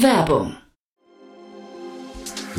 Werbung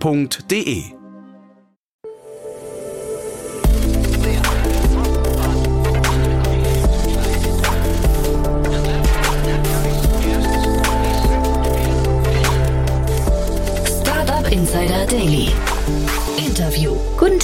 f.de.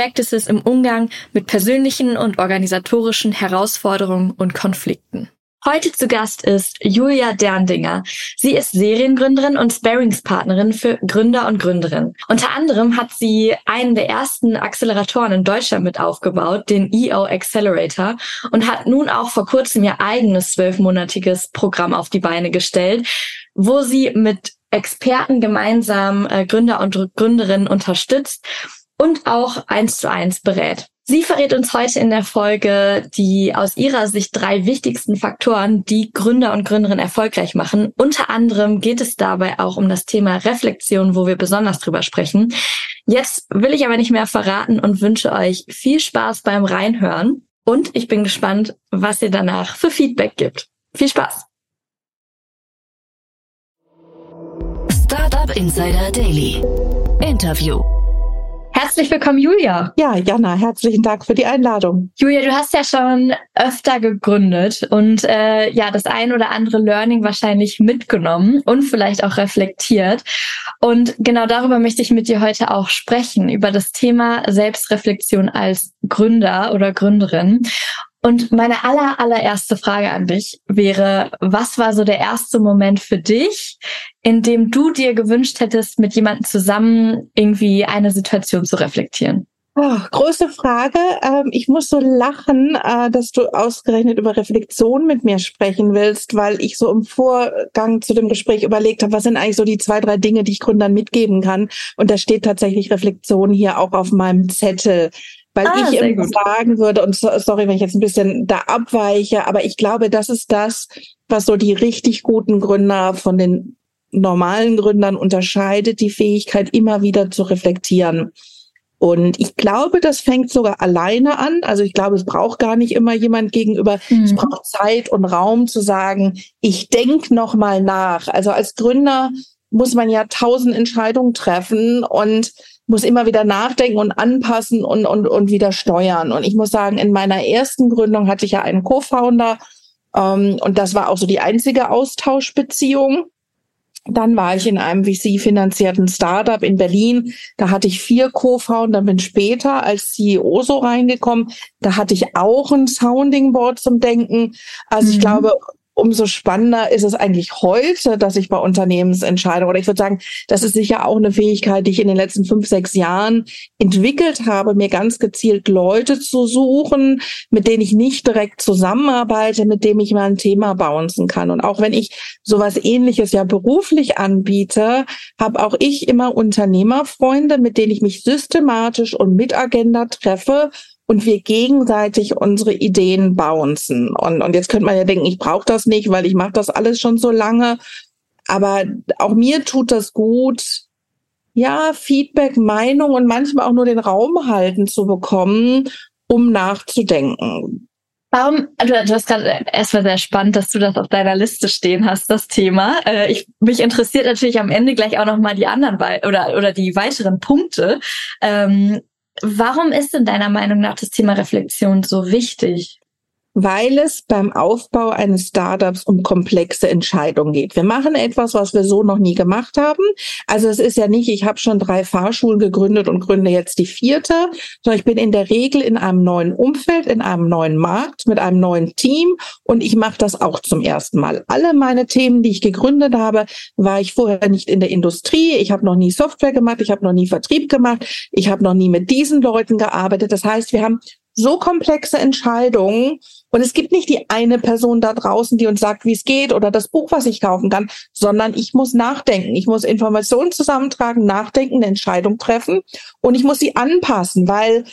Practices im Umgang mit persönlichen und organisatorischen Herausforderungen und Konflikten. Heute zu Gast ist Julia Derndinger. Sie ist Seriengründerin und Sparingspartnerin für Gründer und Gründerinnen. Unter anderem hat sie einen der ersten Acceleratoren in Deutschland mit aufgebaut, den EO Accelerator, und hat nun auch vor kurzem ihr eigenes zwölfmonatiges Programm auf die Beine gestellt, wo sie mit Experten gemeinsam äh, Gründer und Gründerinnen unterstützt und auch eins zu eins berät. Sie verrät uns heute in der Folge die aus ihrer Sicht drei wichtigsten Faktoren, die Gründer und Gründerinnen erfolgreich machen. Unter anderem geht es dabei auch um das Thema Reflexion, wo wir besonders drüber sprechen. Jetzt will ich aber nicht mehr verraten und wünsche euch viel Spaß beim Reinhören. Und ich bin gespannt, was ihr danach für Feedback gibt. Viel Spaß! Startup Insider Daily. Interview. Herzlich willkommen, Julia. Ja, Jana, herzlichen Dank für die Einladung. Julia, du hast ja schon öfter gegründet und äh, ja, das ein oder andere Learning wahrscheinlich mitgenommen und vielleicht auch reflektiert. Und genau darüber möchte ich mit dir heute auch sprechen, über das Thema Selbstreflexion als Gründer oder Gründerin. Und meine aller, allererste Frage an dich wäre, was war so der erste Moment für dich, in dem du dir gewünscht hättest, mit jemandem zusammen irgendwie eine Situation zu reflektieren? Oh, große Frage. Ähm, ich muss so lachen, äh, dass du ausgerechnet über Reflexion mit mir sprechen willst, weil ich so im Vorgang zu dem Gespräch überlegt habe, was sind eigentlich so die zwei, drei Dinge, die ich Gründern mitgeben kann. Und da steht tatsächlich Reflexion hier auch auf meinem Zettel. Weil ah, ich immer sagen würde, und sorry, wenn ich jetzt ein bisschen da abweiche, aber ich glaube, das ist das, was so die richtig guten Gründer von den normalen Gründern unterscheidet, die Fähigkeit, immer wieder zu reflektieren. Und ich glaube, das fängt sogar alleine an. Also ich glaube, es braucht gar nicht immer jemand gegenüber. Mhm. Es braucht Zeit und Raum zu sagen, ich denk noch mal nach. Also als Gründer muss man ja tausend Entscheidungen treffen und muss immer wieder nachdenken und anpassen und, und, und wieder steuern. Und ich muss sagen, in meiner ersten Gründung hatte ich ja einen Co-Founder ähm, und das war auch so die einzige Austauschbeziehung. Dann war ich in einem VC-finanzierten Startup in Berlin. Da hatte ich vier Co-Founder, bin später als CEO so reingekommen. Da hatte ich auch ein Sounding Board zum Denken. Also mhm. ich glaube, umso spannender ist es eigentlich heute, dass ich bei Unternehmensentscheidungen, oder ich würde sagen, das ist sicher auch eine Fähigkeit, die ich in den letzten fünf, sechs Jahren entwickelt habe, mir ganz gezielt Leute zu suchen, mit denen ich nicht direkt zusammenarbeite, mit denen ich mal ein Thema bouncen kann. Und auch wenn ich sowas ähnliches ja beruflich anbiete, habe auch ich immer Unternehmerfreunde, mit denen ich mich systematisch und mit Agenda treffe und wir gegenseitig unsere Ideen bouncen. Und, und jetzt könnte man ja denken, ich brauche das nicht, weil ich mache das alles schon so lange. Aber auch mir tut das gut, ja, Feedback, Meinung und manchmal auch nur den Raum halten zu bekommen, um nachzudenken. Warum, also du hast gerade erstmal sehr spannend, dass du das auf deiner Liste stehen hast, das Thema. Äh, ich, mich interessiert natürlich am Ende gleich auch nochmal die anderen oder, oder die weiteren Punkte. Ähm, Warum ist in deiner Meinung nach das Thema Reflexion so wichtig? Weil es beim Aufbau eines Startups um komplexe Entscheidungen geht. Wir machen etwas, was wir so noch nie gemacht haben. Also es ist ja nicht, ich habe schon drei Fahrschulen gegründet und gründe jetzt die vierte, sondern ich bin in der Regel in einem neuen Umfeld, in einem neuen Markt, mit einem neuen Team und ich mache das auch zum ersten Mal. Alle meine Themen, die ich gegründet habe, war ich vorher nicht in der Industrie. Ich habe noch nie Software gemacht, ich habe noch nie Vertrieb gemacht, ich habe noch nie mit diesen Leuten gearbeitet. Das heißt, wir haben so komplexe Entscheidungen und es gibt nicht die eine Person da draußen, die uns sagt, wie es geht oder das Buch, was ich kaufen kann, sondern ich muss nachdenken. Ich muss Informationen zusammentragen, nachdenken, eine Entscheidung treffen und ich muss sie anpassen, weil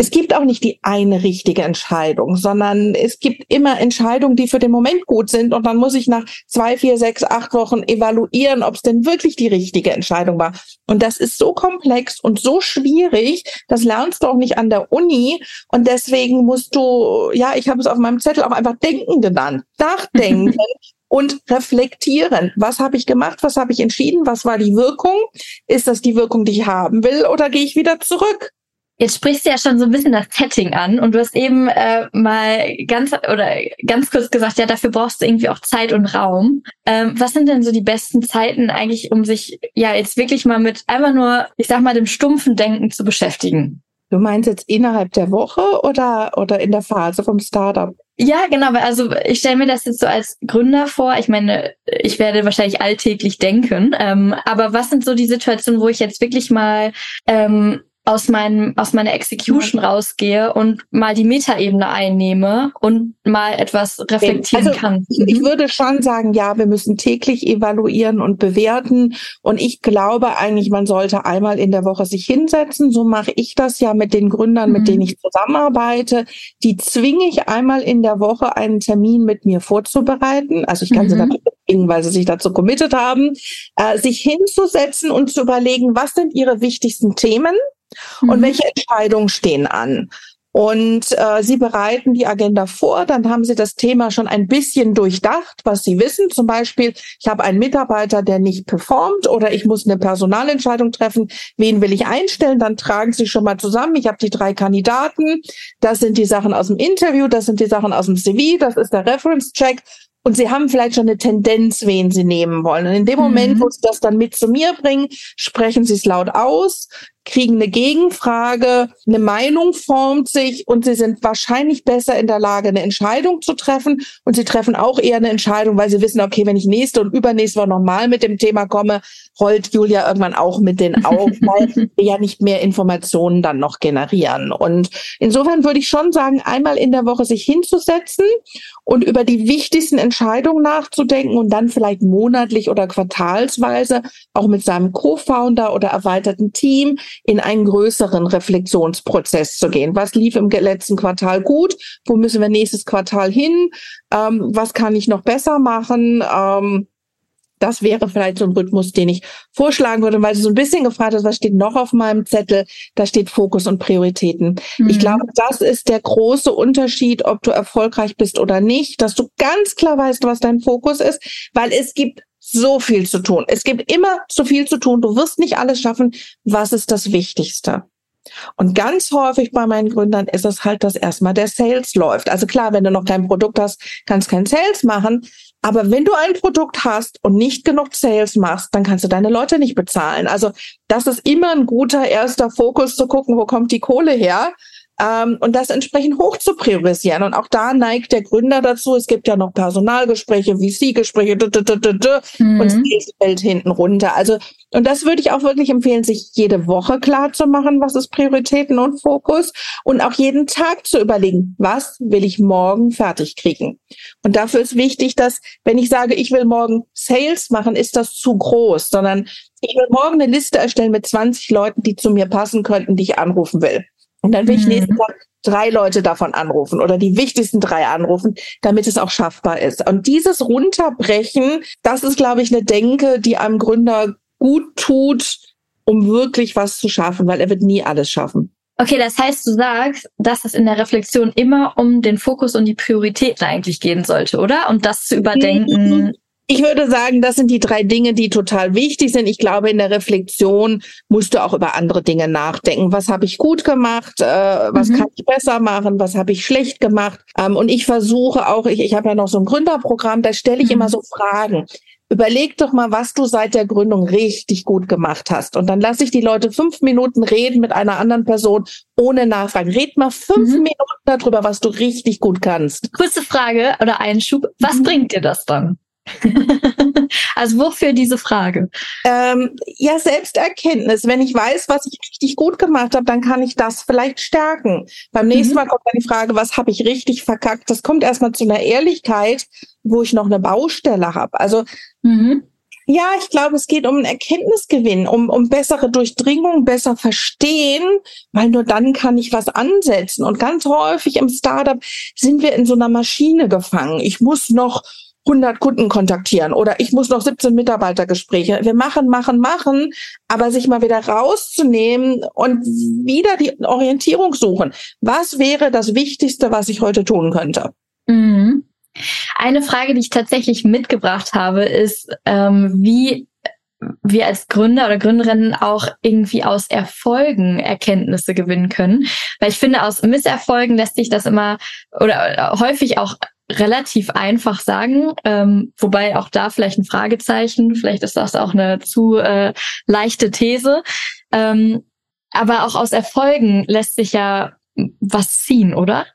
es gibt auch nicht die eine richtige Entscheidung, sondern es gibt immer Entscheidungen, die für den Moment gut sind. Und dann muss ich nach zwei, vier, sechs, acht Wochen evaluieren, ob es denn wirklich die richtige Entscheidung war. Und das ist so komplex und so schwierig, das lernst du auch nicht an der Uni. Und deswegen musst du, ja, ich habe es auf meinem Zettel auch einfach denken genannt. Nachdenken. und reflektieren. Was habe ich gemacht? Was habe ich entschieden? Was war die Wirkung? Ist das die Wirkung, die ich haben will? Oder gehe ich wieder zurück? Jetzt sprichst du ja schon so ein bisschen das Setting an und du hast eben äh, mal ganz oder ganz kurz gesagt, ja, dafür brauchst du irgendwie auch Zeit und Raum. Ähm, was sind denn so die besten Zeiten eigentlich, um sich ja jetzt wirklich mal mit einfach nur, ich sag mal, dem stumpfen Denken zu beschäftigen? Du meinst jetzt innerhalb der Woche oder oder in der Phase vom Startup? Ja, genau. Also ich stelle mir das jetzt so als Gründer vor. Ich meine, ich werde wahrscheinlich alltäglich denken. Ähm, aber was sind so die Situationen, wo ich jetzt wirklich mal ähm, aus meinem aus meiner Execution rausgehe und mal die Metaebene einnehme und mal etwas reflektieren also, kann. Ich, ich, mhm. würde schon sagen, ja, wir müssen täglich evaluieren und bewerten und ich glaube eigentlich, man sollte einmal in der Woche sich hinsetzen. So mache ich das ja mit den Gründern, mhm. mit denen ich zusammenarbeite. Die zwinge ich einmal in der Woche einen Termin mit mir vorzubereiten. Also ich kann mhm. sie dazu zwingen, weil sie sich dazu committed haben, äh, sich hinzusetzen und zu überlegen, was sind ihre wichtigsten Themen und mhm. welche Entscheidungen stehen an. Und äh, Sie bereiten die Agenda vor, dann haben Sie das Thema schon ein bisschen durchdacht, was Sie wissen. Zum Beispiel, ich habe einen Mitarbeiter, der nicht performt oder ich muss eine Personalentscheidung treffen, wen will ich einstellen, dann tragen Sie schon mal zusammen. Ich habe die drei Kandidaten, das sind die Sachen aus dem Interview, das sind die Sachen aus dem CV, das ist der Reference-Check und sie haben vielleicht schon eine Tendenz, wen sie nehmen wollen. Und in dem Moment, mhm. wo sie das dann mit zu mir bringen, sprechen sie es laut aus, kriegen eine Gegenfrage, eine Meinung formt sich und sie sind wahrscheinlich besser in der Lage, eine Entscheidung zu treffen. Und sie treffen auch eher eine Entscheidung, weil sie wissen, okay, wenn ich nächste und übernächste Woche nochmal mit dem Thema komme, rollt Julia irgendwann auch mit den auf, weil wir ja nicht mehr Informationen dann noch generieren. Und insofern würde ich schon sagen, einmal in der Woche sich hinzusetzen und über die wichtigsten Entscheidungen nachzudenken und dann vielleicht monatlich oder quartalsweise auch mit seinem Co-Founder oder erweiterten Team in einen größeren Reflexionsprozess zu gehen. Was lief im letzten Quartal gut? Wo müssen wir nächstes Quartal hin? Ähm, was kann ich noch besser machen? Ähm, das wäre vielleicht so ein Rhythmus, den ich vorschlagen würde, weil du so ein bisschen gefragt hast, was steht noch auf meinem Zettel? Da steht Fokus und Prioritäten. Mhm. Ich glaube, das ist der große Unterschied, ob du erfolgreich bist oder nicht, dass du ganz klar weißt, was dein Fokus ist, weil es gibt so viel zu tun. Es gibt immer zu viel zu tun. Du wirst nicht alles schaffen. Was ist das Wichtigste? Und ganz häufig bei meinen Gründern ist es halt, dass erstmal der Sales läuft. Also klar, wenn du noch kein Produkt hast, kannst kein Sales machen. Aber wenn du ein Produkt hast und nicht genug Sales machst, dann kannst du deine Leute nicht bezahlen. Also das ist immer ein guter erster Fokus zu gucken, wo kommt die Kohle her ähm, und das entsprechend hoch zu priorisieren. Und auch da neigt der Gründer dazu. Es gibt ja noch Personalgespräche, VC-Gespräche, mhm. und es fällt hinten runter. Also und das würde ich auch wirklich empfehlen, sich jede Woche klar zu machen, was ist Prioritäten und Fokus und auch jeden Tag zu überlegen, was will ich morgen fertig kriegen. Und dafür ist wichtig, dass wenn ich sage, ich will morgen Sales machen, ist das zu groß, sondern ich will morgen eine Liste erstellen mit 20 Leuten, die zu mir passen könnten, die ich anrufen will. Und dann will ich mhm. nächsten Tag drei Leute davon anrufen oder die wichtigsten drei anrufen, damit es auch schaffbar ist. Und dieses Runterbrechen, das ist, glaube ich, eine Denke, die einem Gründer gut tut, um wirklich was zu schaffen, weil er wird nie alles schaffen. Okay, das heißt, du sagst, dass es in der Reflexion immer um den Fokus und die Prioritäten eigentlich gehen sollte, oder? Und das zu überdenken. Ich würde sagen, das sind die drei Dinge, die total wichtig sind. Ich glaube, in der Reflexion musst du auch über andere Dinge nachdenken. Was habe ich gut gemacht? Äh, was mhm. kann ich besser machen? Was habe ich schlecht gemacht? Ähm, und ich versuche auch, ich, ich habe ja noch so ein Gründerprogramm, da stelle ich mhm. immer so Fragen. Überleg doch mal, was du seit der Gründung richtig gut gemacht hast. Und dann lasse ich die Leute fünf Minuten reden mit einer anderen Person ohne Nachfragen. Red mal fünf mhm. Minuten darüber, was du richtig gut kannst. Kurze Frage oder Einschub. Was mhm. bringt dir das dann? also wofür diese Frage? Ähm, ja, Selbsterkenntnis. Wenn ich weiß, was ich richtig gut gemacht habe, dann kann ich das vielleicht stärken. Beim nächsten mhm. Mal kommt dann die Frage, was habe ich richtig verkackt? Das kommt erstmal zu einer Ehrlichkeit, wo ich noch eine Baustelle habe. Also mhm. Ja, ich glaube, es geht um einen Erkenntnisgewinn, um, um bessere Durchdringung, besser verstehen, weil nur dann kann ich was ansetzen. Und ganz häufig im Startup sind wir in so einer Maschine gefangen. Ich muss noch 100 Kunden kontaktieren oder ich muss noch 17 Mitarbeitergespräche. Wir machen, machen, machen, aber sich mal wieder rauszunehmen und wieder die Orientierung suchen. Was wäre das Wichtigste, was ich heute tun könnte? Mhm. Eine Frage, die ich tatsächlich mitgebracht habe, ist, ähm, wie wir als Gründer oder Gründerinnen auch irgendwie aus Erfolgen Erkenntnisse gewinnen können. Weil ich finde, aus Misserfolgen lässt sich das immer oder häufig auch relativ einfach sagen, ähm, wobei auch da vielleicht ein Fragezeichen, vielleicht ist das auch eine zu äh, leichte These. Ähm, aber auch aus Erfolgen lässt sich ja was ziehen, oder?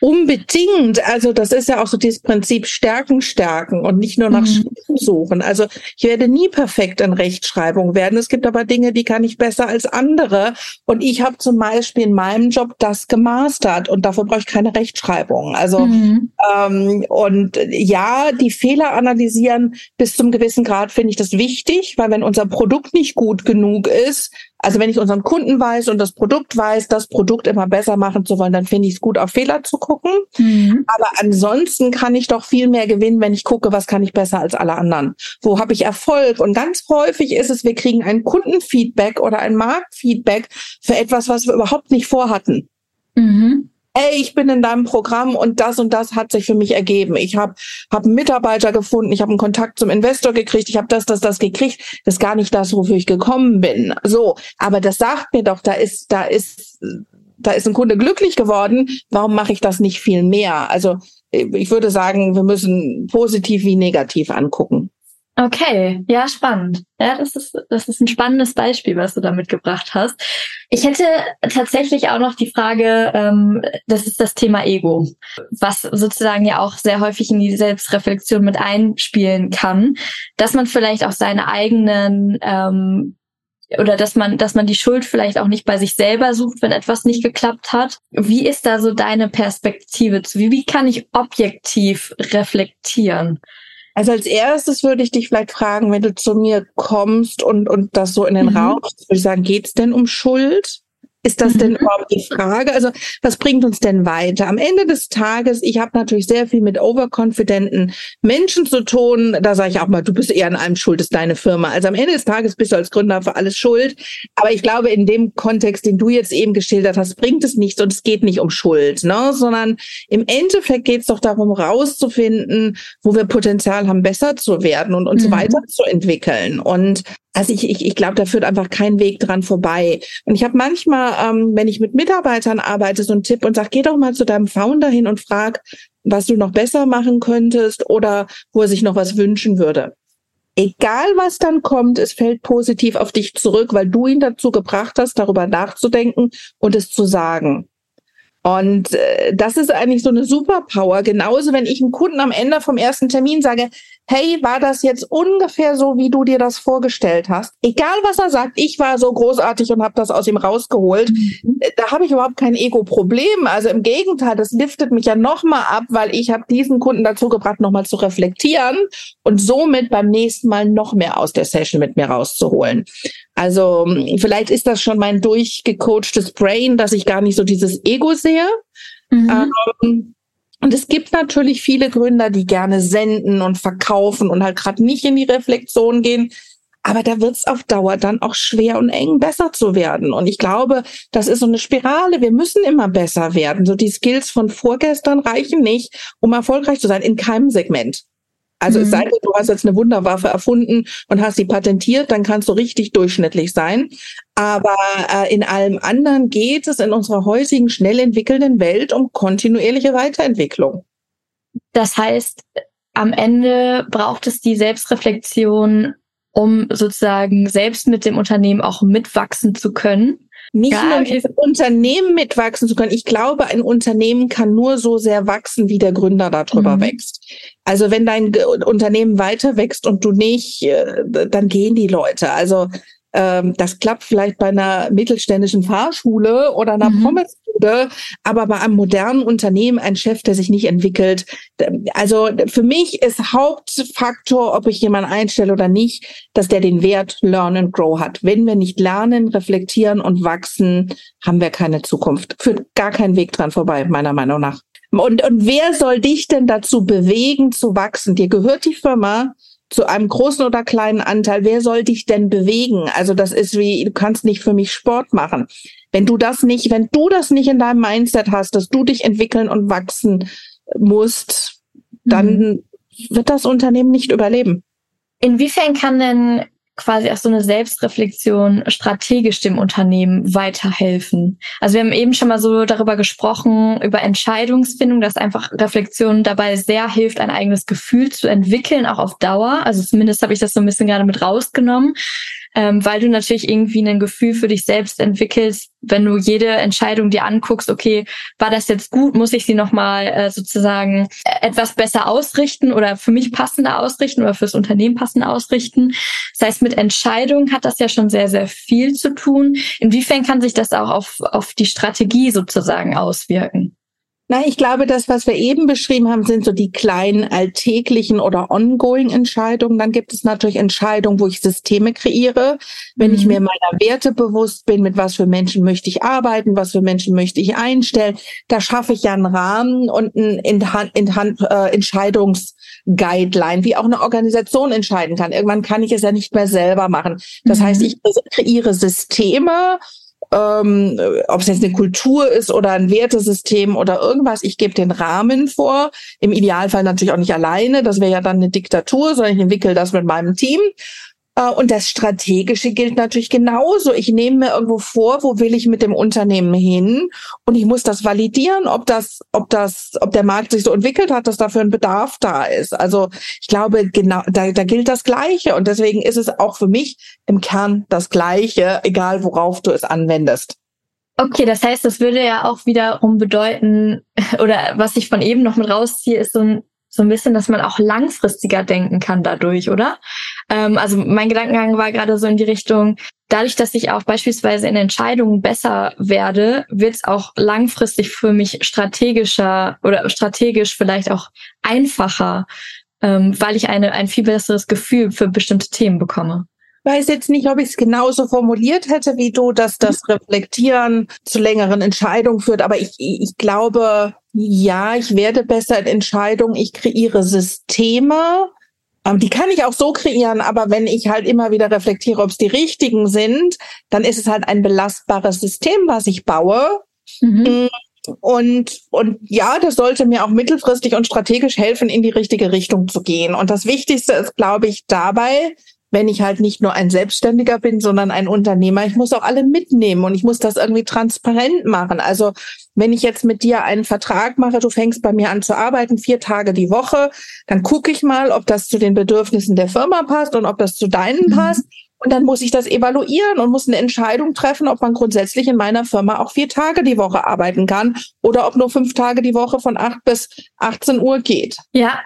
Unbedingt. Also das ist ja auch so dieses Prinzip Stärken stärken und nicht nur nach mhm. Schwächen suchen. Also ich werde nie perfekt in Rechtschreibung werden. Es gibt aber Dinge, die kann ich besser als andere. Und ich habe zum Beispiel in meinem Job das gemastert und dafür brauche ich keine Rechtschreibung. Also mhm. ähm, und ja, die Fehler analysieren bis zum gewissen Grad finde ich das wichtig, weil wenn unser Produkt nicht gut genug ist, also wenn ich unseren Kunden weiß und das Produkt weiß, das Produkt immer besser machen zu wollen, dann finde ich es gut, auf Fehler zu gucken. Mhm. Aber ansonsten kann ich doch viel mehr gewinnen, wenn ich gucke, was kann ich besser als alle anderen. Wo habe ich Erfolg? Und ganz häufig ist es, wir kriegen ein Kundenfeedback oder ein Marktfeedback für etwas, was wir überhaupt nicht vorhatten. Mhm ey, ich bin in deinem Programm und das und das hat sich für mich ergeben. Ich habe hab einen Mitarbeiter gefunden, ich habe einen Kontakt zum Investor gekriegt, ich habe das, das, das gekriegt. Das ist gar nicht das, wofür ich gekommen bin. So, aber das sagt mir doch, da ist, da ist, da ist ein Kunde glücklich geworden. Warum mache ich das nicht viel mehr? Also ich würde sagen, wir müssen positiv wie negativ angucken. Okay, ja, spannend. Ja, das ist, das ist ein spannendes Beispiel, was du da mitgebracht hast. Ich hätte tatsächlich auch noch die Frage, ähm, das ist das Thema Ego, was sozusagen ja auch sehr häufig in die Selbstreflexion mit einspielen kann, dass man vielleicht auch seine eigenen ähm, oder dass man, dass man die Schuld vielleicht auch nicht bei sich selber sucht, wenn etwas nicht geklappt hat. Wie ist da so deine Perspektive zu? Wie, wie kann ich objektiv reflektieren? Also als erstes würde ich dich vielleicht fragen, wenn du zu mir kommst und, und das so in den mhm. Raum, würde ich sagen, geht's denn um Schuld? Ist das denn mhm. überhaupt die Frage? Also was bringt uns denn weiter? Am Ende des Tages, ich habe natürlich sehr viel mit overconfidenten Menschen zu tun. Da sage ich auch mal, du bist eher an allem schuld, ist deine Firma. Also am Ende des Tages bist du als Gründer für alles schuld. Aber ich glaube, in dem Kontext, den du jetzt eben geschildert hast, bringt es nichts und es geht nicht um Schuld, ne? sondern im Endeffekt geht es doch darum, rauszufinden, wo wir Potenzial haben, besser zu werden und uns mhm. weiterzuentwickeln. Und also ich, ich, ich glaube, da führt einfach kein Weg dran vorbei. Und ich habe manchmal, ähm, wenn ich mit Mitarbeitern arbeite, so einen Tipp und sage, geh doch mal zu deinem Founder hin und frag, was du noch besser machen könntest oder wo er sich noch was wünschen würde. Egal was dann kommt, es fällt positiv auf dich zurück, weil du ihn dazu gebracht hast, darüber nachzudenken und es zu sagen. Und äh, das ist eigentlich so eine Superpower. Genauso, wenn ich einem Kunden am Ende vom ersten Termin sage, hey, war das jetzt ungefähr so, wie du dir das vorgestellt hast? Egal, was er sagt, ich war so großartig und habe das aus ihm rausgeholt. Mhm. Äh, da habe ich überhaupt kein Ego-Problem. Also im Gegenteil, das liftet mich ja nochmal ab, weil ich habe diesen Kunden dazu gebracht, nochmal zu reflektieren und somit beim nächsten Mal noch mehr aus der Session mit mir rauszuholen. Also hm, vielleicht ist das schon mein durchgecoachtes Brain, dass ich gar nicht so dieses Ego sehe. Mhm. Ähm, und es gibt natürlich viele Gründer, die gerne senden und verkaufen und halt gerade nicht in die Reflexion gehen. Aber da wird es auf Dauer dann auch schwer und eng, besser zu werden. Und ich glaube, das ist so eine Spirale. Wir müssen immer besser werden. So die Skills von vorgestern reichen nicht, um erfolgreich zu sein in keinem Segment. Also mhm. es sei denn, du hast jetzt eine Wunderwaffe erfunden und hast sie patentiert, dann kannst du richtig durchschnittlich sein. Aber äh, in allem anderen geht es in unserer heutigen schnell entwickelnden Welt um kontinuierliche Weiterentwicklung. Das heißt, am Ende braucht es die Selbstreflexion, um sozusagen selbst mit dem Unternehmen auch mitwachsen zu können. Nicht ja, nur okay. Unternehmen mitwachsen zu können. Ich glaube, ein Unternehmen kann nur so sehr wachsen, wie der Gründer darüber mhm. wächst. Also wenn dein Unternehmen weiter wächst und du nicht, äh, dann gehen die Leute. Also ähm, das klappt vielleicht bei einer mittelständischen Fahrschule oder einer mhm. Pommesbude, aber bei einem modernen Unternehmen ein Chef, der sich nicht entwickelt. Also für mich ist Hauptfaktor, ob ich jemanden einstelle oder nicht, dass der den Wert Learn and Grow hat. Wenn wir nicht lernen, reflektieren und wachsen, haben wir keine Zukunft. Führt gar keinen Weg dran vorbei, meiner Meinung nach. Und, und wer soll dich denn dazu bewegen, zu wachsen? Dir gehört die Firma, zu einem großen oder kleinen Anteil, wer soll dich denn bewegen? Also das ist wie, du kannst nicht für mich Sport machen. Wenn du das nicht, wenn du das nicht in deinem Mindset hast, dass du dich entwickeln und wachsen musst, dann mhm. wird das Unternehmen nicht überleben. Inwiefern kann denn quasi auch so eine Selbstreflexion strategisch dem Unternehmen weiterhelfen. Also wir haben eben schon mal so darüber gesprochen, über Entscheidungsfindung, dass einfach Reflexion dabei sehr hilft, ein eigenes Gefühl zu entwickeln, auch auf Dauer. Also zumindest habe ich das so ein bisschen gerade mit rausgenommen ähm, weil du natürlich irgendwie ein Gefühl für dich selbst entwickelst, wenn du jede Entscheidung dir anguckst, okay, war das jetzt gut, muss ich sie nochmal äh, sozusagen etwas besser ausrichten oder für mich passender ausrichten oder fürs Unternehmen passender ausrichten. Das heißt, mit Entscheidungen hat das ja schon sehr, sehr viel zu tun. Inwiefern kann sich das auch auf, auf die Strategie sozusagen auswirken? Na, ich glaube, das, was wir eben beschrieben haben, sind so die kleinen alltäglichen oder ongoing Entscheidungen. Dann gibt es natürlich Entscheidungen, wo ich Systeme kreiere. Wenn mhm. ich mir meiner Werte bewusst bin, mit was für Menschen möchte ich arbeiten, was für Menschen möchte ich einstellen, da schaffe ich ja einen Rahmen und ein in Hand, in Hand, äh, Entscheidungsguideline, wie auch eine Organisation entscheiden kann. Irgendwann kann ich es ja nicht mehr selber machen. Das mhm. heißt, ich kreiere Systeme, ähm, ob es jetzt eine Kultur ist oder ein Wertesystem oder irgendwas. Ich gebe den Rahmen vor. Im Idealfall natürlich auch nicht alleine. Das wäre ja dann eine Diktatur, sondern ich entwickle das mit meinem Team. Äh, und das Strategische gilt natürlich genauso. Ich nehme mir irgendwo vor, wo will ich mit dem Unternehmen hin? Und ich muss das validieren, ob das, ob das, ob der Markt sich so entwickelt hat, dass dafür ein Bedarf da ist. Also ich glaube, genau, da, da gilt das Gleiche. Und deswegen ist es auch für mich im Kern das Gleiche, egal worauf du es anwendest. Okay, das heißt, das würde ja auch wiederum bedeuten, oder was ich von eben noch mit rausziehe, ist so ein so ein bisschen, dass man auch langfristiger denken kann dadurch, oder? Ähm, also mein Gedankengang war gerade so in die Richtung, dadurch, dass ich auch beispielsweise in Entscheidungen besser werde, wird es auch langfristig für mich strategischer oder strategisch vielleicht auch einfacher, ähm, weil ich eine, ein viel besseres Gefühl für bestimmte Themen bekomme weiß jetzt nicht, ob ich es genauso formuliert hätte wie du, dass das Reflektieren zu längeren Entscheidungen führt. Aber ich, ich glaube, ja, ich werde besser in Entscheidungen. Ich kreiere Systeme. Ähm, die kann ich auch so kreieren, aber wenn ich halt immer wieder reflektiere, ob es die richtigen sind, dann ist es halt ein belastbares System, was ich baue. Mhm. Und, und ja, das sollte mir auch mittelfristig und strategisch helfen, in die richtige Richtung zu gehen. Und das Wichtigste ist, glaube ich, dabei, wenn ich halt nicht nur ein Selbstständiger bin, sondern ein Unternehmer. Ich muss auch alle mitnehmen und ich muss das irgendwie transparent machen. Also wenn ich jetzt mit dir einen Vertrag mache, du fängst bei mir an zu arbeiten, vier Tage die Woche, dann gucke ich mal, ob das zu den Bedürfnissen der Firma passt und ob das zu deinen mhm. passt. Und dann muss ich das evaluieren und muss eine Entscheidung treffen, ob man grundsätzlich in meiner Firma auch vier Tage die Woche arbeiten kann oder ob nur fünf Tage die Woche von acht bis 18 Uhr geht. Ja,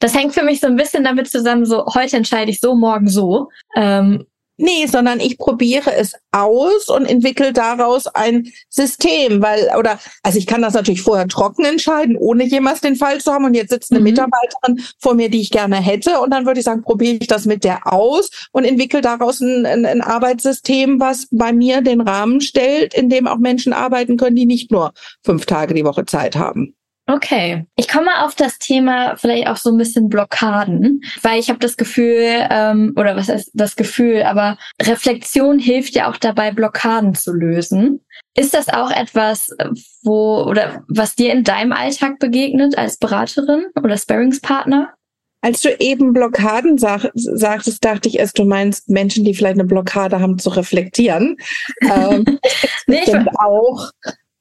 das hängt für mich so ein bisschen damit zusammen, so heute entscheide ich so, morgen so. Ähm, Nee, sondern ich probiere es aus und entwickle daraus ein System, weil, oder, also ich kann das natürlich vorher trocken entscheiden, ohne jemals den Fall zu haben. Und jetzt sitzt eine mhm. Mitarbeiterin vor mir, die ich gerne hätte. Und dann würde ich sagen, probiere ich das mit der aus und entwickle daraus ein, ein, ein Arbeitssystem, was bei mir den Rahmen stellt, in dem auch Menschen arbeiten können, die nicht nur fünf Tage die Woche Zeit haben. Okay, ich komme auf das Thema vielleicht auch so ein bisschen Blockaden, weil ich habe das Gefühl, ähm, oder was heißt das Gefühl, aber Reflexion hilft ja auch dabei, Blockaden zu lösen. Ist das auch etwas, wo oder was dir in deinem Alltag begegnet als Beraterin oder Sparringspartner? Als du eben Blockaden sag, sagtest, dachte ich erst, du meinst Menschen, die vielleicht eine Blockade haben, zu reflektieren. ähm, nee, ich auch.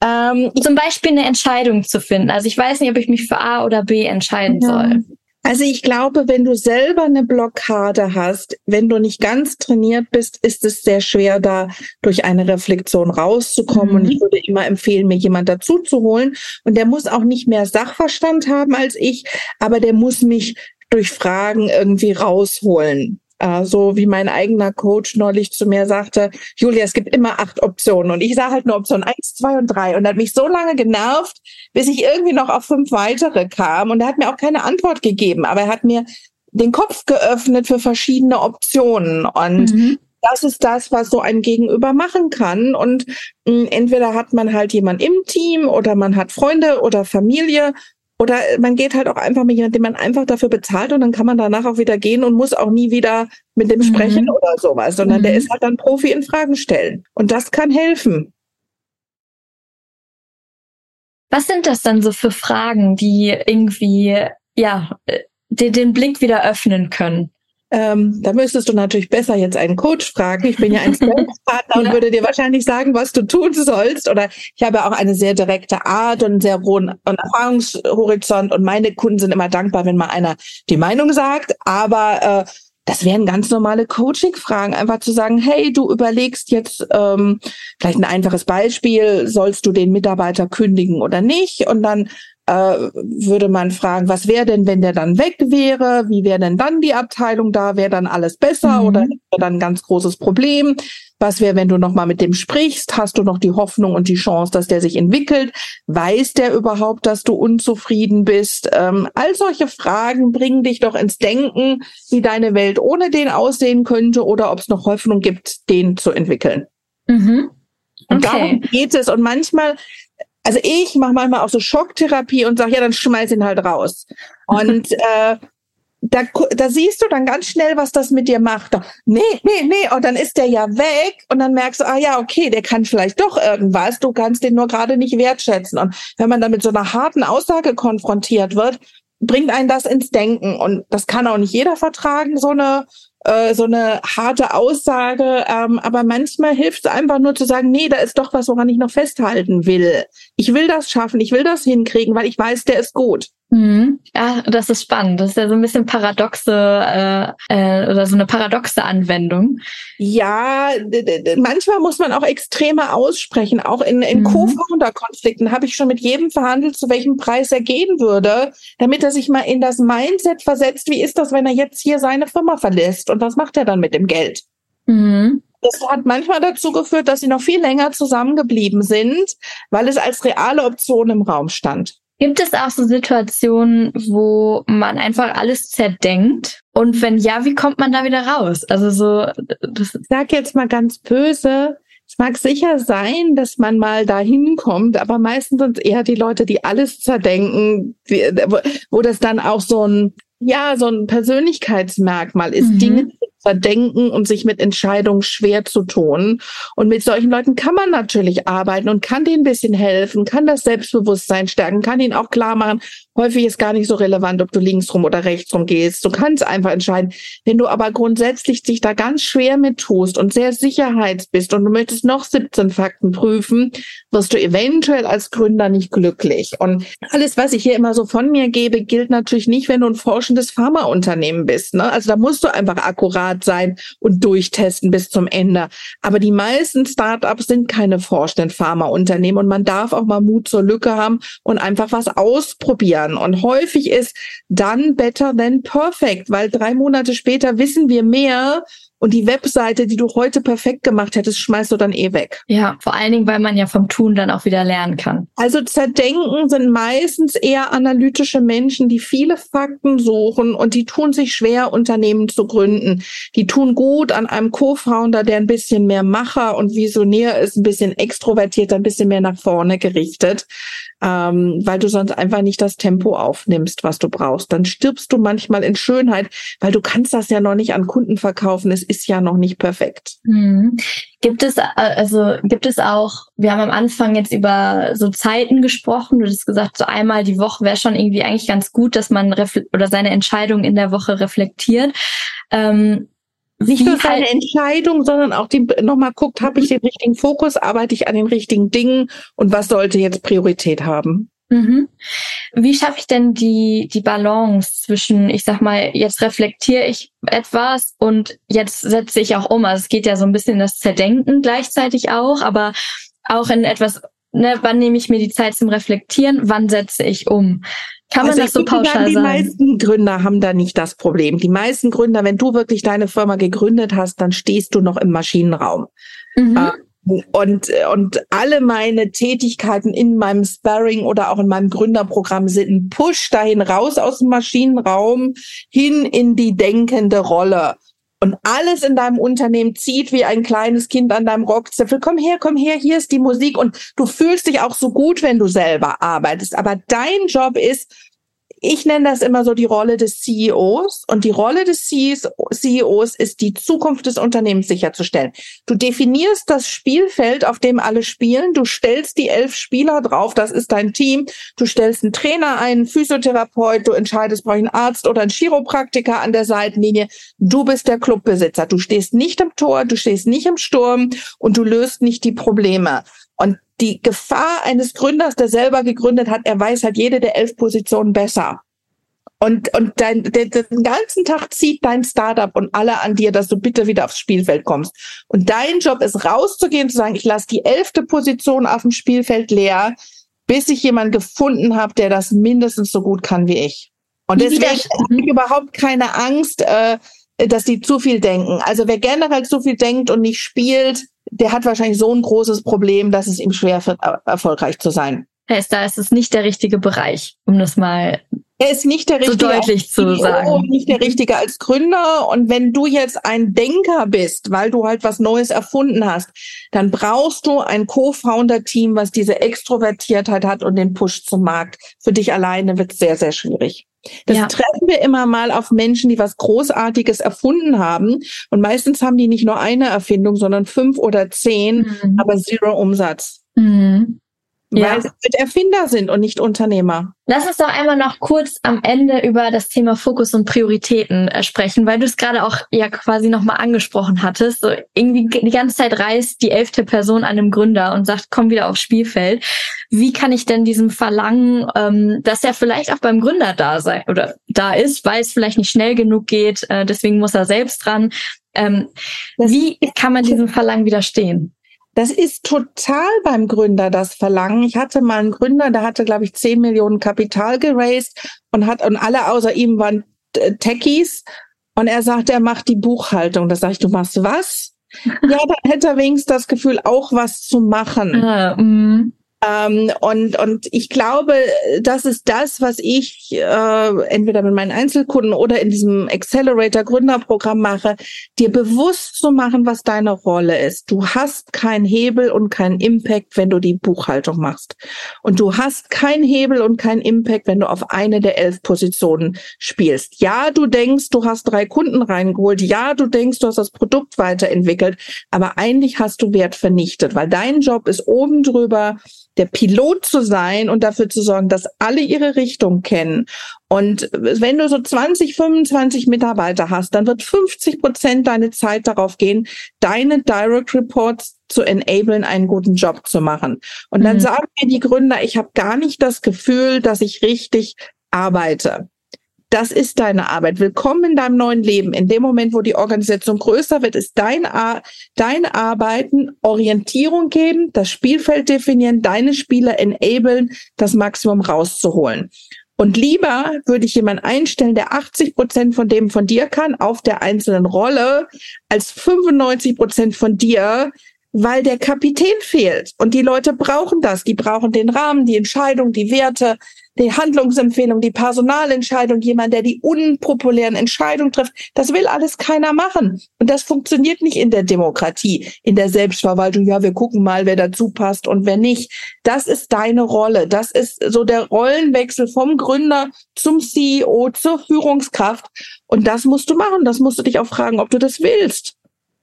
Ähm, Zum Beispiel eine Entscheidung zu finden. Also ich weiß nicht, ob ich mich für A oder B entscheiden ja. soll. Also ich glaube, wenn du selber eine Blockade hast, wenn du nicht ganz trainiert bist, ist es sehr schwer, da durch eine Reflexion rauszukommen. Mhm. Und ich würde immer empfehlen, mir jemand dazu zu holen. Und der muss auch nicht mehr Sachverstand haben als ich, aber der muss mich durch Fragen irgendwie rausholen. Äh, so wie mein eigener Coach neulich zu mir sagte, Julia, es gibt immer acht Optionen. Und ich sah halt nur Option eins, zwei und drei. Und hat mich so lange genervt, bis ich irgendwie noch auf fünf weitere kam. Und er hat mir auch keine Antwort gegeben, aber er hat mir den Kopf geöffnet für verschiedene Optionen. Und mhm. das ist das, was so ein Gegenüber machen kann. Und mh, hm, entweder hat man halt jemand im Team oder man hat Freunde oder Familie oder man geht halt auch einfach mit jemandem, den man einfach dafür bezahlt und dann kann man danach auch wieder gehen und muss auch nie wieder mit dem mhm. sprechen oder sowas, sondern mhm. der ist halt dann Profi in Fragen stellen. Und das kann helfen. Was sind das dann so für Fragen, die irgendwie, ja, äh, den, den Blick wieder öffnen können? Ähm, da müsstest du natürlich besser jetzt einen Coach fragen. Ich bin ja ein Partner und würde dir wahrscheinlich sagen, was du tun sollst. Oder ich habe auch eine sehr direkte Art und einen sehr hohen Erfahrungshorizont. Und meine Kunden sind immer dankbar, wenn mal einer die Meinung sagt. Aber äh, das wären ganz normale Coaching-Fragen, einfach zu sagen, hey, du überlegst jetzt ähm, vielleicht ein einfaches Beispiel, sollst du den Mitarbeiter kündigen oder nicht? Und dann äh, würde man fragen, was wäre denn, wenn der dann weg wäre? Wie wäre denn dann die Abteilung da? Wäre dann alles besser mhm. oder wäre dann ein ganz großes Problem? Was wäre, wenn du nochmal mit dem sprichst? Hast du noch die Hoffnung und die Chance, dass der sich entwickelt? Weiß der überhaupt, dass du unzufrieden bist? Ähm, all solche Fragen bringen dich doch ins Denken, wie deine Welt ohne den aussehen könnte oder ob es noch Hoffnung gibt, den zu entwickeln. Mhm. Okay. Und darum geht es. Und manchmal also ich mache manchmal auch so Schocktherapie und sage, ja, dann schmeiß ihn halt raus. Und äh, da, da siehst du dann ganz schnell, was das mit dir macht. Nee, nee, nee, und dann ist der ja weg und dann merkst du, ah ja, okay, der kann vielleicht doch irgendwas, du kannst den nur gerade nicht wertschätzen. Und wenn man dann mit so einer harten Aussage konfrontiert wird, bringt einen das ins Denken. Und das kann auch nicht jeder vertragen, so eine äh, so eine harte Aussage, ähm, aber manchmal hilft es einfach nur zu sagen, nee, da ist doch was, woran ich noch festhalten will. Ich will das schaffen, ich will das hinkriegen, weil ich weiß, der ist gut. Mhm. Ja, das ist spannend. Das ist ja so ein bisschen paradoxe äh, äh, oder so eine paradoxe Anwendung. Ja, manchmal muss man auch Extreme aussprechen. Auch in, in mhm. Co-Founder-Konflikten habe ich schon mit jedem verhandelt, zu welchem Preis er gehen würde, damit er sich mal in das Mindset versetzt. Wie ist das, wenn er jetzt hier seine Firma verlässt? Und was macht er dann mit dem Geld? Mhm. Das hat manchmal dazu geführt, dass sie noch viel länger zusammengeblieben sind, weil es als reale Option im Raum stand. Gibt es auch so Situationen, wo man einfach alles zerdenkt? Und wenn ja, wie kommt man da wieder raus? Also so, das ich sag jetzt mal ganz böse. Es mag sicher sein, dass man mal da hinkommt, aber meistens sind es eher die Leute, die alles zerdenken, die, wo, wo das dann auch so ein, ja, so ein Persönlichkeitsmerkmal ist, mhm. Dinge verdenken und sich mit Entscheidungen schwer zu tun. Und mit solchen Leuten kann man natürlich arbeiten und kann denen ein bisschen helfen, kann das Selbstbewusstsein stärken, kann ihnen auch klar machen, häufig ist gar nicht so relevant, ob du links rum oder rechts rum gehst. Du kannst einfach entscheiden. Wenn du aber grundsätzlich dich da ganz schwer mit tust und sehr sicherheits bist und du möchtest noch 17 Fakten prüfen, wirst du eventuell als Gründer nicht glücklich. Und alles, was ich hier immer so von mir gebe, gilt natürlich nicht, wenn du ein forschendes Pharmaunternehmen bist. Ne? Also da musst du einfach akkurat Start sein und durchtesten bis zum Ende. Aber die meisten Startups sind keine forschenden Pharmaunternehmen und man darf auch mal Mut zur Lücke haben und einfach was ausprobieren. Und häufig ist dann better than perfect, weil drei Monate später wissen wir mehr und die Webseite, die du heute perfekt gemacht hättest, schmeißt du dann eh weg. Ja, vor allen Dingen, weil man ja vom Tun dann auch wieder lernen kann. Also zerdenken sind meistens eher analytische Menschen, die viele Fakten suchen und die tun sich schwer, Unternehmen zu gründen. Die tun gut an einem Co-Founder, der ein bisschen mehr Macher und Visionär ist, ein bisschen extrovertierter, ein bisschen mehr nach vorne gerichtet ähm, weil du sonst einfach nicht das Tempo aufnimmst, was du brauchst. Dann stirbst du manchmal in Schönheit, weil du kannst das ja noch nicht an Kunden verkaufen. Es ist ja noch nicht perfekt. Mhm. Gibt es, äh, also gibt es auch, wir haben am Anfang jetzt über so Zeiten gesprochen, du hast gesagt, so einmal die Woche wäre schon irgendwie eigentlich ganz gut, dass man oder seine Entscheidung in der Woche reflektiert. Ähm, nicht nur seine Entscheidung, sondern auch die nochmal guckt, habe ich den richtigen Fokus, arbeite ich an den richtigen Dingen und was sollte jetzt Priorität haben? Mhm. Wie schaffe ich denn die, die Balance zwischen, ich sag mal, jetzt reflektiere ich etwas und jetzt setze ich auch um. Also es geht ja so ein bisschen das Zerdenken gleichzeitig auch, aber auch in etwas, ne, wann nehme ich mir die Zeit zum Reflektieren, wann setze ich um? Kann man also das so pauschal sagen? Die meisten Gründer haben da nicht das Problem. Die meisten Gründer, wenn du wirklich deine Firma gegründet hast, dann stehst du noch im Maschinenraum. Mhm. Äh, und, und alle meine Tätigkeiten in meinem Sparring oder auch in meinem Gründerprogramm sind ein Push dahin raus aus dem Maschinenraum hin in die denkende Rolle. Und alles in deinem Unternehmen zieht wie ein kleines Kind an deinem Rockzipfel. Komm her, komm her, hier ist die Musik. Und du fühlst dich auch so gut, wenn du selber arbeitest. Aber dein Job ist, ich nenne das immer so die Rolle des CEOs und die Rolle des CEOs ist die Zukunft des Unternehmens sicherzustellen. Du definierst das Spielfeld, auf dem alle spielen, du stellst die elf Spieler drauf, das ist dein Team, du stellst einen Trainer ein, einen Physiotherapeut, du entscheidest, brauche ich einen Arzt oder einen Chiropraktiker an der Seitenlinie. Du bist der Clubbesitzer. Du stehst nicht im Tor, du stehst nicht im Sturm und du löst nicht die Probleme. Und die Gefahr eines Gründers, der selber gegründet hat, er weiß halt jede der elf Positionen besser. Und, und dein, den, den ganzen Tag zieht dein Startup und alle an dir, dass du bitte wieder aufs Spielfeld kommst. Und dein Job ist rauszugehen, zu sagen, ich lasse die elfte Position auf dem Spielfeld leer, bis ich jemanden gefunden habe, der das mindestens so gut kann wie ich. Und deswegen habe ich überhaupt keine Angst, äh, dass die zu viel denken. Also wer generell zu viel denkt und nicht spielt, der hat wahrscheinlich so ein großes Problem, dass es ihm schwer wird, erfolgreich zu sein. Heißt, da ist es nicht der richtige Bereich, um das mal er ist nicht der richtige, so deutlich zu sagen. nicht der richtige als Gründer. Und wenn du jetzt ein Denker bist, weil du halt was Neues erfunden hast, dann brauchst du ein Co-Founder-Team, was diese Extrovertiertheit hat und den Push zum Markt. Für dich alleine wird es sehr, sehr schwierig. Das ja. treffen wir immer mal auf Menschen, die was Großartiges erfunden haben. Und meistens haben die nicht nur eine Erfindung, sondern fünf oder zehn, mhm. aber zero Umsatz. Mhm. Ja. Weil sie halt Erfinder sind und nicht Unternehmer. Lass uns doch einmal noch kurz am Ende über das Thema Fokus und Prioritäten äh, sprechen, weil du es gerade auch ja quasi nochmal angesprochen hattest. So irgendwie die ganze Zeit reist die elfte Person an einem Gründer und sagt, komm wieder aufs Spielfeld. Wie kann ich denn diesem Verlangen, ähm, dass er vielleicht auch beim Gründer da sei oder da ist, weil es vielleicht nicht schnell genug geht, äh, deswegen muss er selbst dran. Ähm, wie kann man diesem Verlangen widerstehen? Das ist total beim Gründer das Verlangen. Ich hatte mal einen Gründer, der hatte, glaube ich, 10 Millionen Kapital geraced und hat, und alle außer ihm waren äh, Techies. Und er sagt, er macht die Buchhaltung. Da sage ich, du machst was? ja, dann hätte er wenigstens das Gefühl, auch was zu machen. Ah. Ähm, und, und ich glaube, das ist das, was ich äh, entweder mit meinen Einzelkunden oder in diesem Accelerator Gründerprogramm mache, dir bewusst zu machen, was deine Rolle ist. Du hast keinen Hebel und keinen Impact, wenn du die Buchhaltung machst. Und du hast keinen Hebel und keinen Impact, wenn du auf eine der elf Positionen spielst. Ja, du denkst, du hast drei Kunden reingeholt. Ja, du denkst, du hast das Produkt weiterentwickelt. Aber eigentlich hast du Wert vernichtet, weil dein Job ist oben drüber, der Pilot zu sein und dafür zu sorgen, dass alle ihre Richtung kennen. Und wenn du so 20, 25 Mitarbeiter hast, dann wird 50 Prozent deine Zeit darauf gehen, deine Direct Reports zu enablen, einen guten Job zu machen. Und dann mhm. sagen mir die Gründer, ich habe gar nicht das Gefühl, dass ich richtig arbeite. Das ist deine Arbeit. Willkommen in deinem neuen Leben. In dem Moment, wo die Organisation größer wird, ist dein, Ar dein Arbeiten Orientierung geben, das Spielfeld definieren, deine Spieler enablen, das Maximum rauszuholen. Und lieber würde ich jemanden einstellen, der 80 Prozent von dem von dir kann, auf der einzelnen Rolle, als 95 Prozent von dir, weil der Kapitän fehlt. Und die Leute brauchen das. Die brauchen den Rahmen, die Entscheidung, die Werte, die Handlungsempfehlung, die Personalentscheidung, jemand, der die unpopulären Entscheidungen trifft, das will alles keiner machen. Und das funktioniert nicht in der Demokratie, in der Selbstverwaltung. Ja, wir gucken mal, wer dazu passt und wer nicht. Das ist deine Rolle. Das ist so der Rollenwechsel vom Gründer zum CEO, zur Führungskraft. Und das musst du machen. Das musst du dich auch fragen, ob du das willst.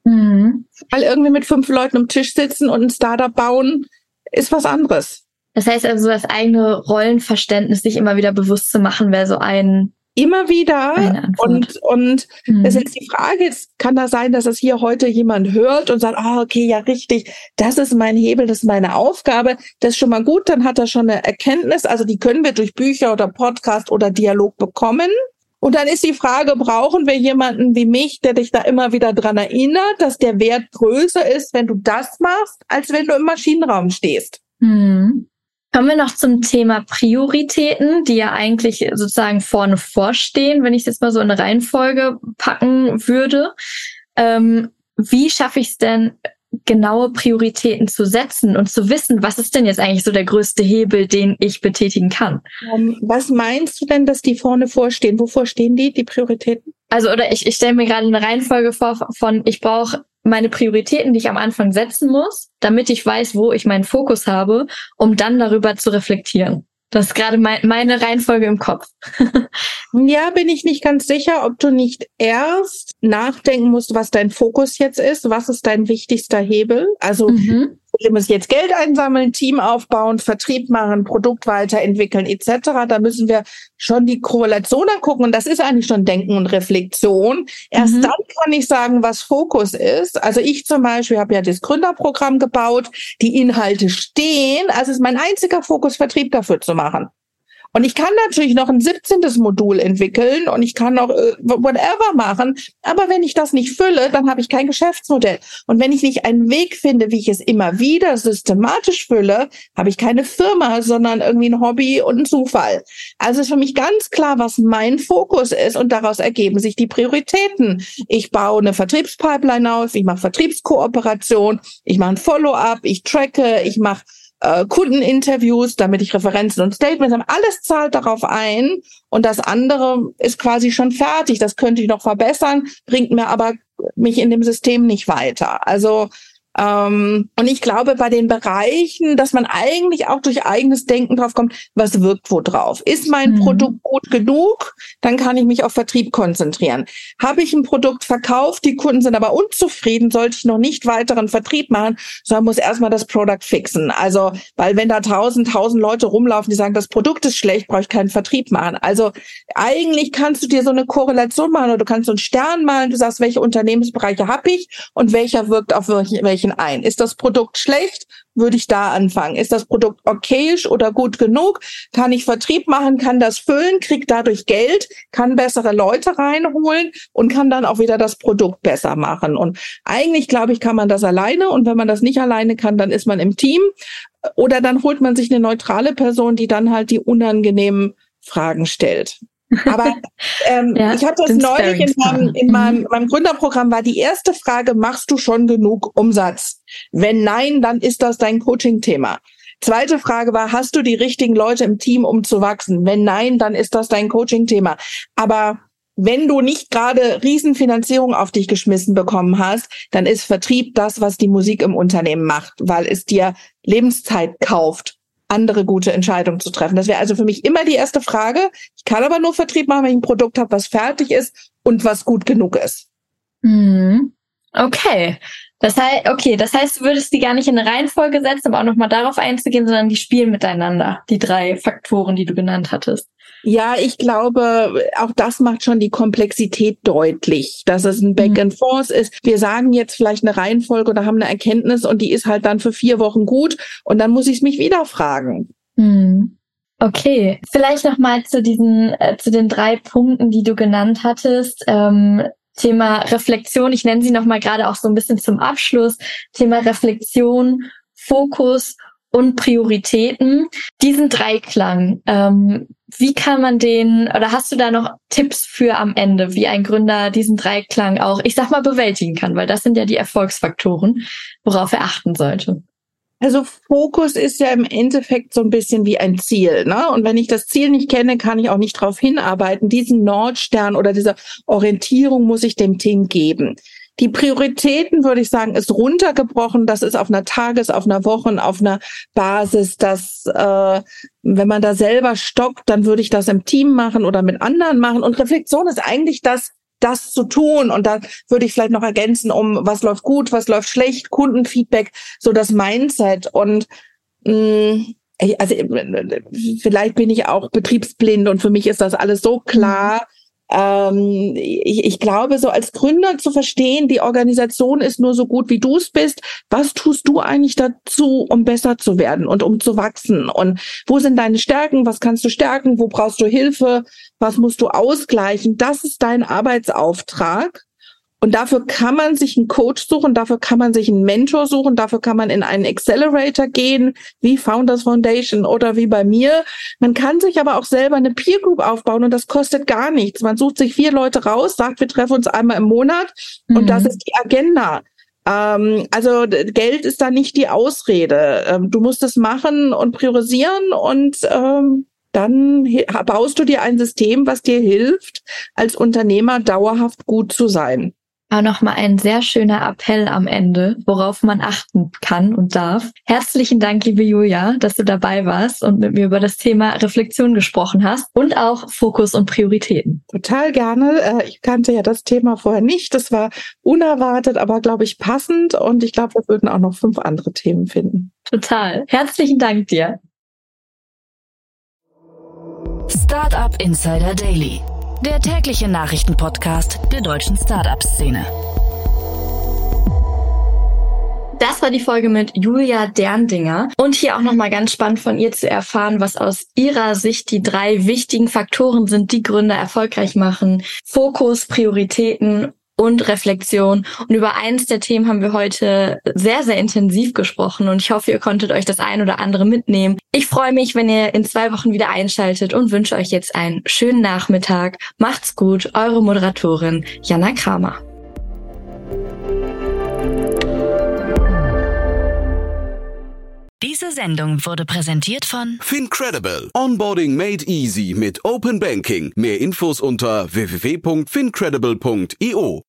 Mhm. Weil irgendwie mit fünf Leuten am Tisch sitzen und ein Startup bauen, ist was anderes. Das heißt also, das eigene Rollenverständnis sich immer wieder bewusst zu machen, wäre so ein Immer wieder. Und, und mhm. das ist die Frage, jetzt kann da sein, dass es hier heute jemand hört und sagt, ah, oh, okay, ja, richtig, das ist mein Hebel, das ist meine Aufgabe. Das ist schon mal gut, dann hat er schon eine Erkenntnis. Also die können wir durch Bücher oder Podcast oder Dialog bekommen. Und dann ist die Frage, brauchen wir jemanden wie mich, der dich da immer wieder dran erinnert, dass der Wert größer ist, wenn du das machst, als wenn du im Maschinenraum stehst? Mhm. Kommen wir noch zum Thema Prioritäten, die ja eigentlich sozusagen vorne vorstehen, wenn ich es jetzt mal so in eine Reihenfolge packen würde. Ähm, wie schaffe ich es denn, genaue Prioritäten zu setzen und zu wissen, was ist denn jetzt eigentlich so der größte Hebel, den ich betätigen kann? Um, ähm, was meinst du denn, dass die vorne vorstehen? Wovor stehen die, die Prioritäten? Also, oder ich, ich stelle mir gerade eine Reihenfolge vor von, ich brauche meine Prioritäten, die ich am Anfang setzen muss, damit ich weiß, wo ich meinen Fokus habe, um dann darüber zu reflektieren. Das ist gerade mein, meine Reihenfolge im Kopf. ja, bin ich nicht ganz sicher, ob du nicht erst nachdenken musst, was dein Fokus jetzt ist, was ist dein wichtigster Hebel. Also mhm wir müssen jetzt Geld einsammeln, Team aufbauen, Vertrieb machen, Produkt weiterentwickeln etc. Da müssen wir schon die Korrelation angucken und das ist eigentlich schon Denken und Reflexion. Erst mhm. dann kann ich sagen, was Fokus ist. Also ich zum Beispiel habe ja das Gründerprogramm gebaut, die Inhalte stehen. Also ist mein einziger Fokus, Vertrieb dafür zu machen. Und ich kann natürlich noch ein 17. Modul entwickeln und ich kann noch äh, whatever machen. Aber wenn ich das nicht fülle, dann habe ich kein Geschäftsmodell. Und wenn ich nicht einen Weg finde, wie ich es immer wieder systematisch fülle, habe ich keine Firma, sondern irgendwie ein Hobby und ein Zufall. Also ist für mich ganz klar, was mein Fokus ist und daraus ergeben sich die Prioritäten. Ich baue eine Vertriebspipeline auf, ich mache Vertriebskooperation, ich mache ein Follow-up, ich tracke, ich mache äh, Kundeninterviews, damit ich Referenzen und Statements habe. Alles zahlt darauf ein und das andere ist quasi schon fertig. Das könnte ich noch verbessern, bringt mir aber mich in dem System nicht weiter. Also ähm, und ich glaube, bei den Bereichen, dass man eigentlich auch durch eigenes Denken drauf kommt, was wirkt wo drauf. Ist mein mhm. Produkt gut genug? Dann kann ich mich auf Vertrieb konzentrieren. Habe ich ein Produkt verkauft, die Kunden sind aber unzufrieden, sollte ich noch nicht weiteren Vertrieb machen, sondern muss erstmal das Produkt fixen. Also, weil wenn da tausend, tausend Leute rumlaufen, die sagen, das Produkt ist schlecht, brauche ich keinen Vertrieb machen. Also, eigentlich kannst du dir so eine Korrelation machen oder du kannst so einen Stern malen, du sagst, welche Unternehmensbereiche habe ich und welcher wirkt auf welche Anführungsstrichen ein. Ist das Produkt schlecht? Würde ich da anfangen. Ist das Produkt okayisch oder gut genug? Kann ich Vertrieb machen, kann das füllen, krieg dadurch Geld, kann bessere Leute reinholen und kann dann auch wieder das Produkt besser machen. Und eigentlich, glaube ich, kann man das alleine. Und wenn man das nicht alleine kann, dann ist man im Team. Oder dann holt man sich eine neutrale Person, die dann halt die unangenehmen Fragen stellt. Aber ähm, ja, ich hatte das neulich in meinem, in meinem, mhm. meinem Gründerprogramm war die erste Frage, machst du schon genug Umsatz? Wenn nein, dann ist das dein Coaching-Thema. Zweite Frage war, hast du die richtigen Leute im Team, um zu wachsen? Wenn nein, dann ist das dein Coaching-Thema. Aber wenn du nicht gerade Riesenfinanzierung auf dich geschmissen bekommen hast, dann ist Vertrieb das, was die Musik im Unternehmen macht, weil es dir Lebenszeit kauft andere gute Entscheidungen zu treffen. Das wäre also für mich immer die erste Frage. Ich kann aber nur Vertrieb machen, wenn ich ein Produkt habe, was fertig ist und was gut genug ist. Mhm. Okay. Das heißt, okay, das heißt, du würdest die gar nicht in eine Reihenfolge setzen, aber auch nochmal darauf einzugehen, sondern die spielen miteinander, die drei Faktoren, die du genannt hattest. Ja, ich glaube, auch das macht schon die Komplexität deutlich, dass es ein Back mhm. and Forth ist. Wir sagen jetzt vielleicht eine Reihenfolge oder haben eine Erkenntnis und die ist halt dann für vier Wochen gut und dann muss ich es mich wieder fragen. Mhm. Okay, vielleicht noch mal zu diesen äh, zu den drei Punkten, die du genannt hattest. Ähm, Thema Reflexion, ich nenne sie noch mal gerade auch so ein bisschen zum Abschluss. Thema Reflexion, Fokus und Prioritäten. Diesen Dreiklang, ähm, wie kann man den, oder hast du da noch Tipps für am Ende, wie ein Gründer diesen Dreiklang auch, ich sag mal, bewältigen kann? Weil das sind ja die Erfolgsfaktoren, worauf er achten sollte. Also Fokus ist ja im Endeffekt so ein bisschen wie ein Ziel, ne? Und wenn ich das Ziel nicht kenne, kann ich auch nicht darauf hinarbeiten. Diesen Nordstern oder diese Orientierung muss ich dem Team geben. Die Prioritäten, würde ich sagen, ist runtergebrochen. Das ist auf einer Tages-, auf einer Wochen-, auf einer Basis, dass äh, wenn man da selber stockt, dann würde ich das im Team machen oder mit anderen machen. Und Reflexion ist eigentlich das, das zu tun. Und da würde ich vielleicht noch ergänzen, um was läuft gut, was läuft schlecht, Kundenfeedback, so das Mindset. Und mh, mm, also vielleicht bin ich auch betriebsblind und für mich ist das alles so klar. Ähm, ich, ich glaube, so als Gründer zu verstehen, die Organisation ist nur so gut, wie du es bist. Was tust du eigentlich dazu, um besser zu werden und um zu wachsen? Und wo sind deine Stärken? Was kannst du stärken? Wo brauchst du Hilfe? Was musst du ausgleichen? Das ist dein Arbeitsauftrag. Und dafür kann man sich einen Coach suchen, dafür kann man sich einen Mentor suchen, dafür kann man in einen Accelerator gehen, wie Founders Foundation oder wie bei mir. Man kann sich aber auch selber eine Peer Group aufbauen und das kostet gar nichts. Man sucht sich vier Leute raus, sagt, wir treffen uns einmal im Monat mhm. und das ist die Agenda. Ähm, also Geld ist da nicht die Ausrede. Ähm, du musst es machen und priorisieren und ähm, dann baust du dir ein System, was dir hilft, als Unternehmer dauerhaft gut zu sein. Aber nochmal ein sehr schöner Appell am Ende, worauf man achten kann und darf. Herzlichen Dank, liebe Julia, dass du dabei warst und mit mir über das Thema Reflexion gesprochen hast und auch Fokus und Prioritäten. Total gerne. Äh, ich kannte ja das Thema vorher nicht. Das war unerwartet, aber glaube ich passend und ich glaube, wir würden auch noch fünf andere Themen finden. Total. Herzlichen Dank dir. Startup Insider Daily der tägliche Nachrichtenpodcast der deutschen Startup-Szene. Das war die Folge mit Julia Derndinger. Und hier auch nochmal ganz spannend von ihr zu erfahren, was aus ihrer Sicht die drei wichtigen Faktoren sind, die Gründer erfolgreich machen. Fokus, Prioritäten und Reflexion. Und über eins der Themen haben wir heute sehr, sehr intensiv gesprochen und ich hoffe, ihr konntet euch das ein oder andere mitnehmen. Ich freue mich, wenn ihr in zwei Wochen wieder einschaltet und wünsche euch jetzt einen schönen Nachmittag. Macht's gut, eure Moderatorin Jana Kramer. Diese Sendung wurde präsentiert von Fincredible. Onboarding made easy mit Open Banking. Mehr Infos unter www.fincredible.io.